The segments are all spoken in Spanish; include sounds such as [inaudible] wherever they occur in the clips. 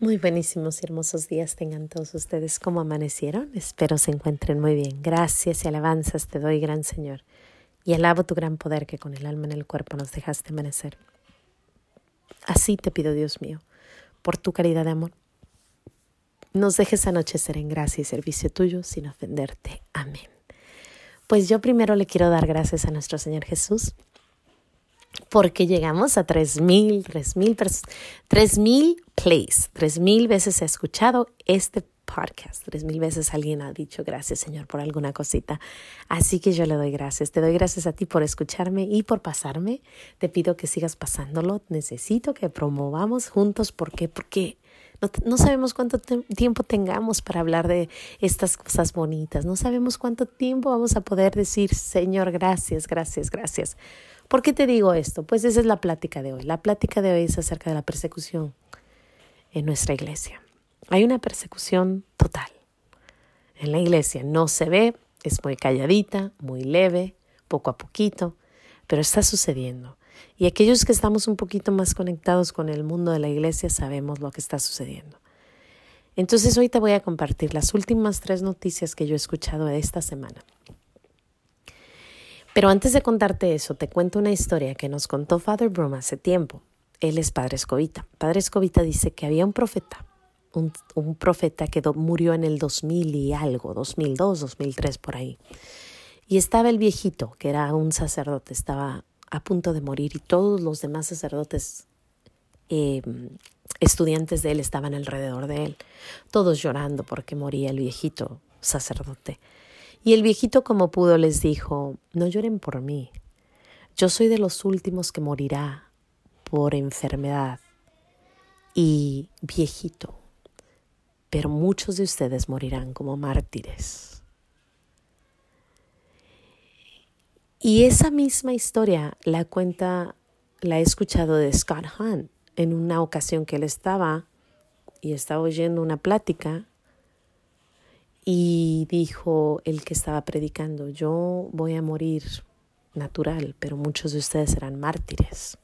Muy buenísimos y hermosos días tengan todos ustedes. ¿Cómo amanecieron? Espero se encuentren muy bien. Gracias y alabanzas te doy, gran Señor. Y alabo tu gran poder que con el alma en el cuerpo nos dejaste amanecer. Así te pido, Dios mío, por tu caridad de amor. Nos dejes anochecer en gracia y servicio tuyo sin ofenderte. Amén. Pues yo primero le quiero dar gracias a nuestro Señor Jesús porque llegamos a 3.000, 3.000, 3.000 plays, 3.000 veces he escuchado este podcast, 3.000 veces alguien ha dicho gracias Señor por alguna cosita. Así que yo le doy gracias, te doy gracias a ti por escucharme y por pasarme. Te pido que sigas pasándolo, necesito que promovamos juntos, ¿por qué? Porque no, sabemos cuánto tiempo tengamos para hablar de estas cosas bonitas. No sabemos cuánto tiempo vamos a poder decir, Señor, gracias, gracias, gracias. ¿Por qué te digo esto? Pues esa es la plática de hoy. La plática de hoy es acerca de la persecución en nuestra iglesia. Hay una persecución total en la iglesia. No se ve, es muy calladita, muy leve, poco a poquito, pero está sucediendo. Y aquellos que estamos un poquito más conectados con el mundo de la iglesia sabemos lo que está sucediendo. Entonces hoy te voy a compartir las últimas tres noticias que yo he escuchado de esta semana. Pero antes de contarte eso, te cuento una historia que nos contó Father Broom hace tiempo. Él es Padre Escobita. Padre Escobita dice que había un profeta, un, profeta que murió en el 2000 y algo, 2002, 2003 por ahí. Y estaba el viejito, que era un sacerdote, estaba a punto de morir y todos los demás sacerdotes eh, estudiantes de él estaban alrededor de él, todos llorando porque moría el viejito sacerdote. Y el viejito como pudo les dijo, no lloren por mí, yo soy de los últimos que morirá por enfermedad y viejito, pero muchos de ustedes morirán como mártires. Y esa misma historia la cuenta, la he escuchado de Scott Hunt en una ocasión que él estaba y estaba oyendo una plática y dijo el que estaba predicando, yo voy a morir natural, pero muchos de ustedes serán mártires.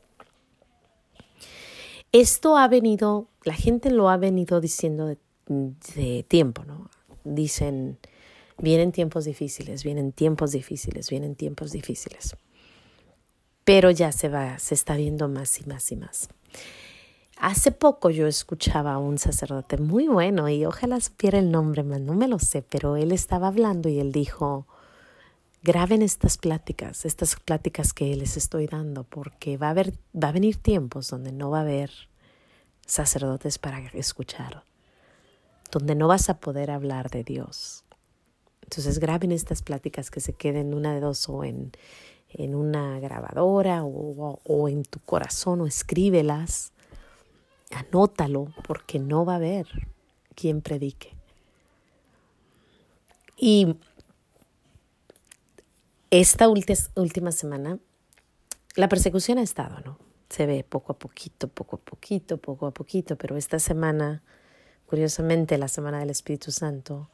Esto ha venido, la gente lo ha venido diciendo de, tiempo, ¿no? Dicen, vienen tiempos difíciles, vienen tiempos difíciles, vienen tiempos difíciles. Pero ya se va, se está viendo más y más y más. Hace poco yo escuchaba a un sacerdote muy bueno y ojalá supiera el nombre, no me lo sé, pero él estaba hablando y él dijo, graben estas pláticas, estas pláticas que les estoy dando, porque va a, haber, va a venir tiempos donde no va a haber sacerdotes para escuchar, donde no vas a poder hablar de Dios. Entonces graben estas pláticas que se queden una de dos o en, en una grabadora o, o en tu corazón o escríbelas Anótalo porque no va a haber quien predique. Y esta última semana la persecución ha estado, ¿no? Se ve poco a poquito, poco a poquito, poco a poquito, pero esta semana, curiosamente, la semana del Espíritu Santo,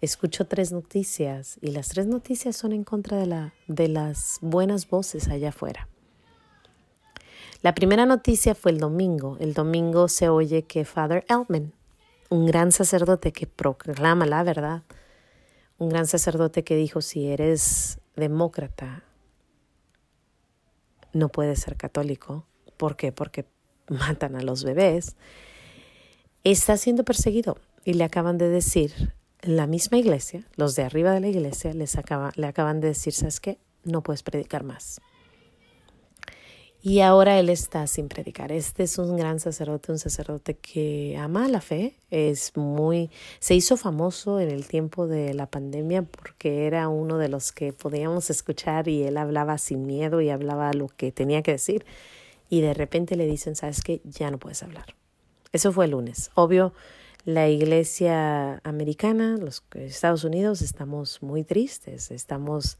escucho tres noticias y las tres noticias son en contra de, la, de las buenas voces allá afuera. La primera noticia fue el domingo. El domingo se oye que Father Elman, un gran sacerdote que proclama la verdad, un gran sacerdote que dijo, si eres demócrata, no puedes ser católico. ¿Por qué? Porque [laughs] matan a los bebés. Está siendo perseguido y le acaban de decir, la misma iglesia, los de arriba de la iglesia, les le acaban de decir, ¿sabes qué? No puedes predicar más. Y ahora él está sin predicar. Este es un gran sacerdote, un sacerdote que ama la fe. Es muy, se hizo famoso en el tiempo de la pandemia porque era uno de los que podíamos escuchar y él hablaba sin miedo y hablaba lo que tenía que decir. Y de repente le dicen, sabes qué, ya no puedes hablar. Eso fue el lunes. Obvio, la iglesia americana, los Estados Unidos, estamos muy tristes, estamos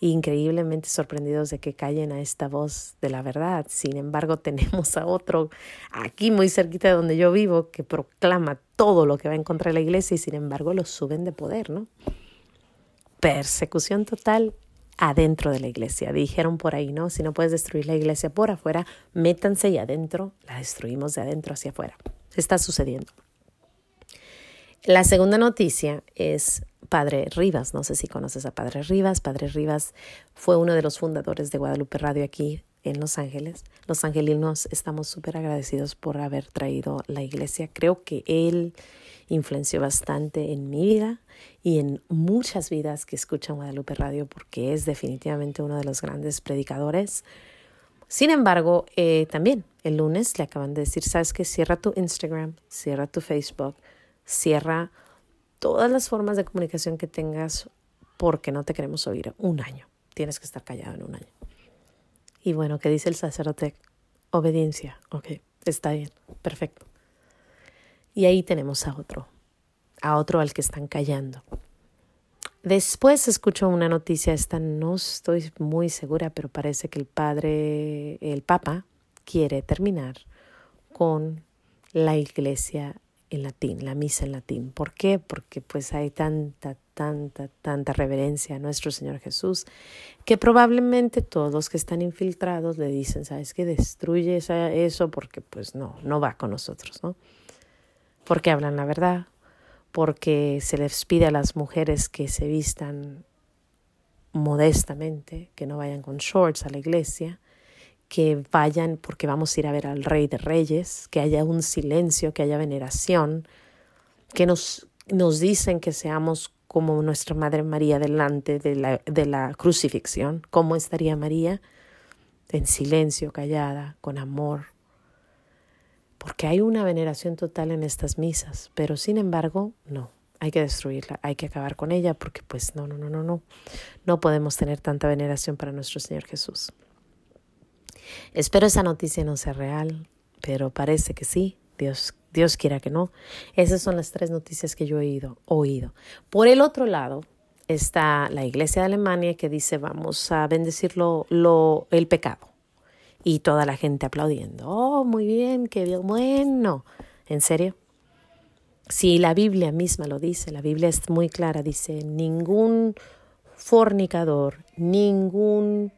increíblemente sorprendidos de que callen a esta voz de la verdad. Sin embargo, [laughs] tenemos a otro aquí muy cerquita de donde yo vivo que proclama todo lo que va en contra de la iglesia y sin embargo lo suben de poder, ¿no? Persecución total adentro de la iglesia. Dijeron por ahí, ¿no? Si no puedes destruir la iglesia por afuera, métanse y adentro la destruimos de adentro hacia afuera. Está sucediendo. La segunda noticia es Padre Rivas. No sé si conoces a Padre Rivas. Padre Rivas fue uno de los fundadores de Guadalupe Radio aquí en Los Ángeles. Los angelinos estamos súper agradecidos por haber traído la iglesia. Creo que él influenció bastante en mi vida y en muchas vidas que escuchan Guadalupe Radio porque es definitivamente uno de los grandes predicadores. Sin embargo, eh, también el lunes le acaban de decir, sabes que cierra tu Instagram, cierra tu Facebook, cierra todas las formas de comunicación que tengas porque no te queremos oír un año. Tienes que estar callado en un año. Y bueno, ¿qué dice el sacerdote? Obediencia. Ok, está bien, perfecto. Y ahí tenemos a otro, a otro al que están callando. Después escucho una noticia, esta no estoy muy segura, pero parece que el padre, el papa, quiere terminar con la iglesia en latín, la misa en latín. ¿Por qué? Porque pues hay tanta, tanta, tanta reverencia a nuestro Señor Jesús que probablemente todos los que están infiltrados le dicen, ¿sabes qué? Destruye eso porque pues no, no va con nosotros, ¿no? porque hablan la verdad, porque se les pide a las mujeres que se vistan modestamente, que no vayan con shorts a la iglesia, que vayan porque vamos a ir a ver al Rey de Reyes, que haya un silencio, que haya veneración, que nos, nos dicen que seamos como nuestra Madre María delante de la, de la crucifixión. ¿Cómo estaría María? En silencio, callada, con amor, porque hay una veneración total en estas misas, pero sin embargo, no, hay que destruirla, hay que acabar con ella, porque pues no, no, no, no, no, no podemos tener tanta veneración para nuestro Señor Jesús. Espero esa noticia no sea real, pero parece que sí, Dios, Dios quiera que no. Esas son las tres noticias que yo he oído. oído. Por el otro lado, está la iglesia de Alemania que dice vamos a bendecir lo, el pecado y toda la gente aplaudiendo. Oh, muy bien, qué bien, bueno. ¿En serio? Si la Biblia misma lo dice, la Biblia es muy clara, dice, ningún fornicador, ningún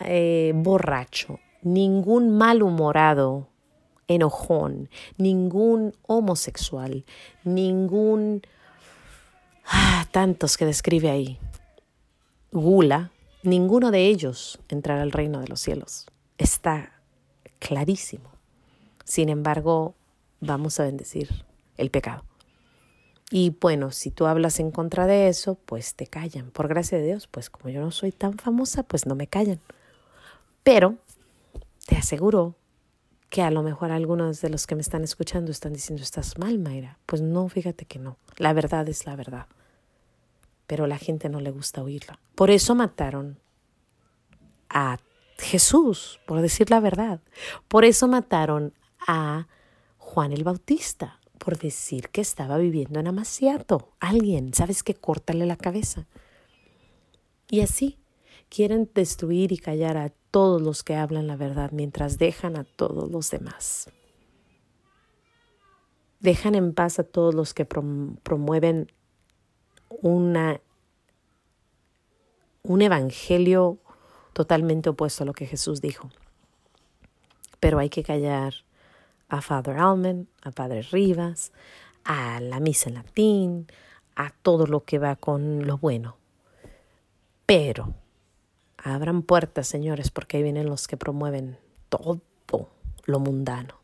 eh, borracho, ningún malhumorado, enojón, ningún homosexual, ningún... Ah, tantos que describe ahí. Gula, ninguno de ellos entrará al reino de los cielos está clarísimo. Sin embargo, vamos a bendecir el pecado. Y bueno, si tú hablas en contra de eso, pues te callan. Por gracia de Dios, pues como yo no soy tan famosa, pues no me callan. Pero te aseguro que a lo mejor algunos de los que me están escuchando están diciendo, estás mal, Mayra. Pues no, fíjate que no. La verdad es la verdad. Pero la gente no le gusta oírla. Por eso mataron a Jesús, por decir la verdad. Por eso mataron a Juan el Bautista, por decir que estaba viviendo en Amaciato. Alguien, ¿sabes qué? Córtale la cabeza. Y así quieren destruir y callar a todos los que hablan la verdad mientras dejan a todos los demás. Dejan en paz a todos los que promueven una, un evangelio totalmente opuesto a lo que Jesús dijo. Pero hay que callar a Father Alman, a Padre Rivas, a la misa en latín, a todo lo que va con lo bueno. Pero abran puertas, señores, porque ahí vienen los que promueven todo lo mundano.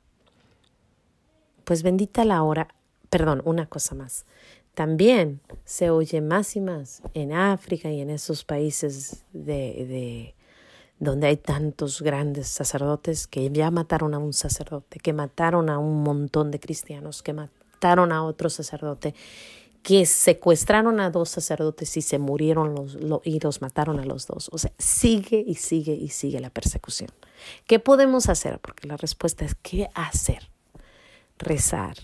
Pues bendita la hora, perdón, una cosa más. También se oye más y más en África y en esos países de, donde hay tantos grandes sacerdotes que ya mataron a un sacerdote, que mataron a un montón de cristianos, que mataron a otro sacerdote, que secuestraron a dos sacerdotes y se murieron los, y los mataron a los dos. O sea, sigue y sigue y sigue la persecución. ¿Qué podemos hacer? Porque la respuesta es ¿qué hacer? Rezar,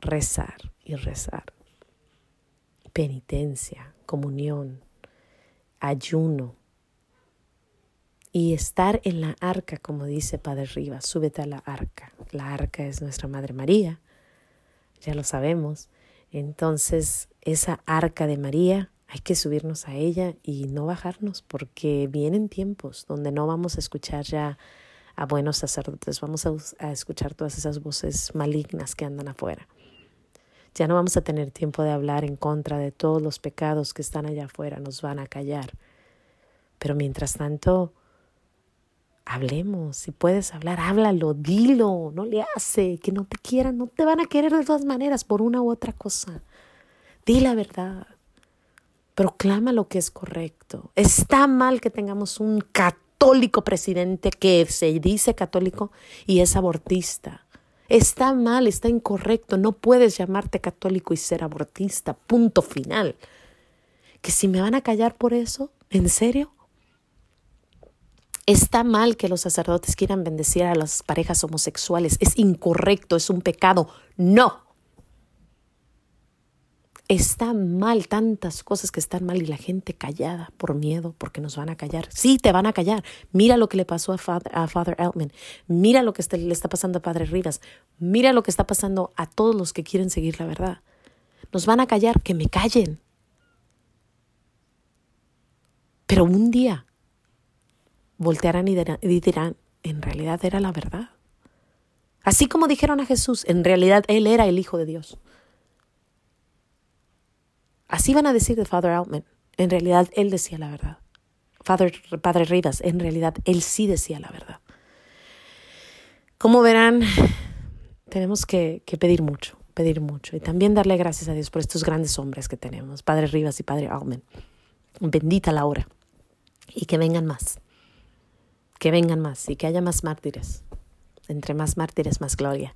rezar y rezar. Penitencia, comunión, ayuno, y estar en la arca, como dice Padre Rivas, súbete a la arca. La arca es nuestra Madre María, ya lo sabemos. Entonces, esa arca de María, hay que subirnos a ella y no bajarnos, porque vienen tiempos donde no vamos a escuchar ya a buenos sacerdotes, vamos a, escuchar todas esas voces malignas que andan afuera. Ya no vamos a tener tiempo de hablar en contra de todos los pecados que están allá afuera, nos van a callar. Pero mientras tanto, hablemos, si puedes hablar, háblalo, dilo, no le hace, que no te quieran, no te van a querer de todas maneras por una u otra cosa. Di la verdad, proclama lo que es correcto. Está mal que tengamos un católico presidente que se dice católico y es abortista. Está mal, está incorrecto, no puedes llamarte católico y ser abortista, punto final. Que si me van a callar por eso, ¿en serio? Está mal que los sacerdotes quieran bendecir a las parejas homosexuales. Es incorrecto, es un pecado. No. Está mal tantas cosas que están mal y la gente callada por miedo porque nos van a callar. Sí, te van a callar. Mira lo que le pasó a Father, a Altman. Mira lo que le está pasando a Padre Rivas. Mira lo que está pasando a todos los que quieren seguir la verdad. Nos van a callar, que me callen. Pero un día voltearán y dirán, en realidad era la verdad. Así como dijeron a Jesús, en realidad Él era el Hijo de Dios. Así van a decir de Father Altman, en realidad Él decía la verdad. Father, Padre Rivas, en realidad Él sí decía la verdad. Como verán, tenemos que, pedir mucho, pedir mucho y también darle gracias a Dios por estos grandes hombres que tenemos, Padre Rivas y Padre Altman. Bendita la hora y que vengan más que vengan más y que haya más mártires. Entre más mártires, más gloria.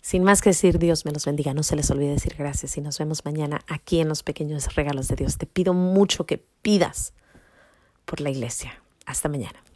Sin más que decir, Dios me los bendiga. No se les olvide decir gracias y nos vemos mañana aquí en los pequeños regalos de Dios. Te pido mucho que pidas por la iglesia. Hasta mañana.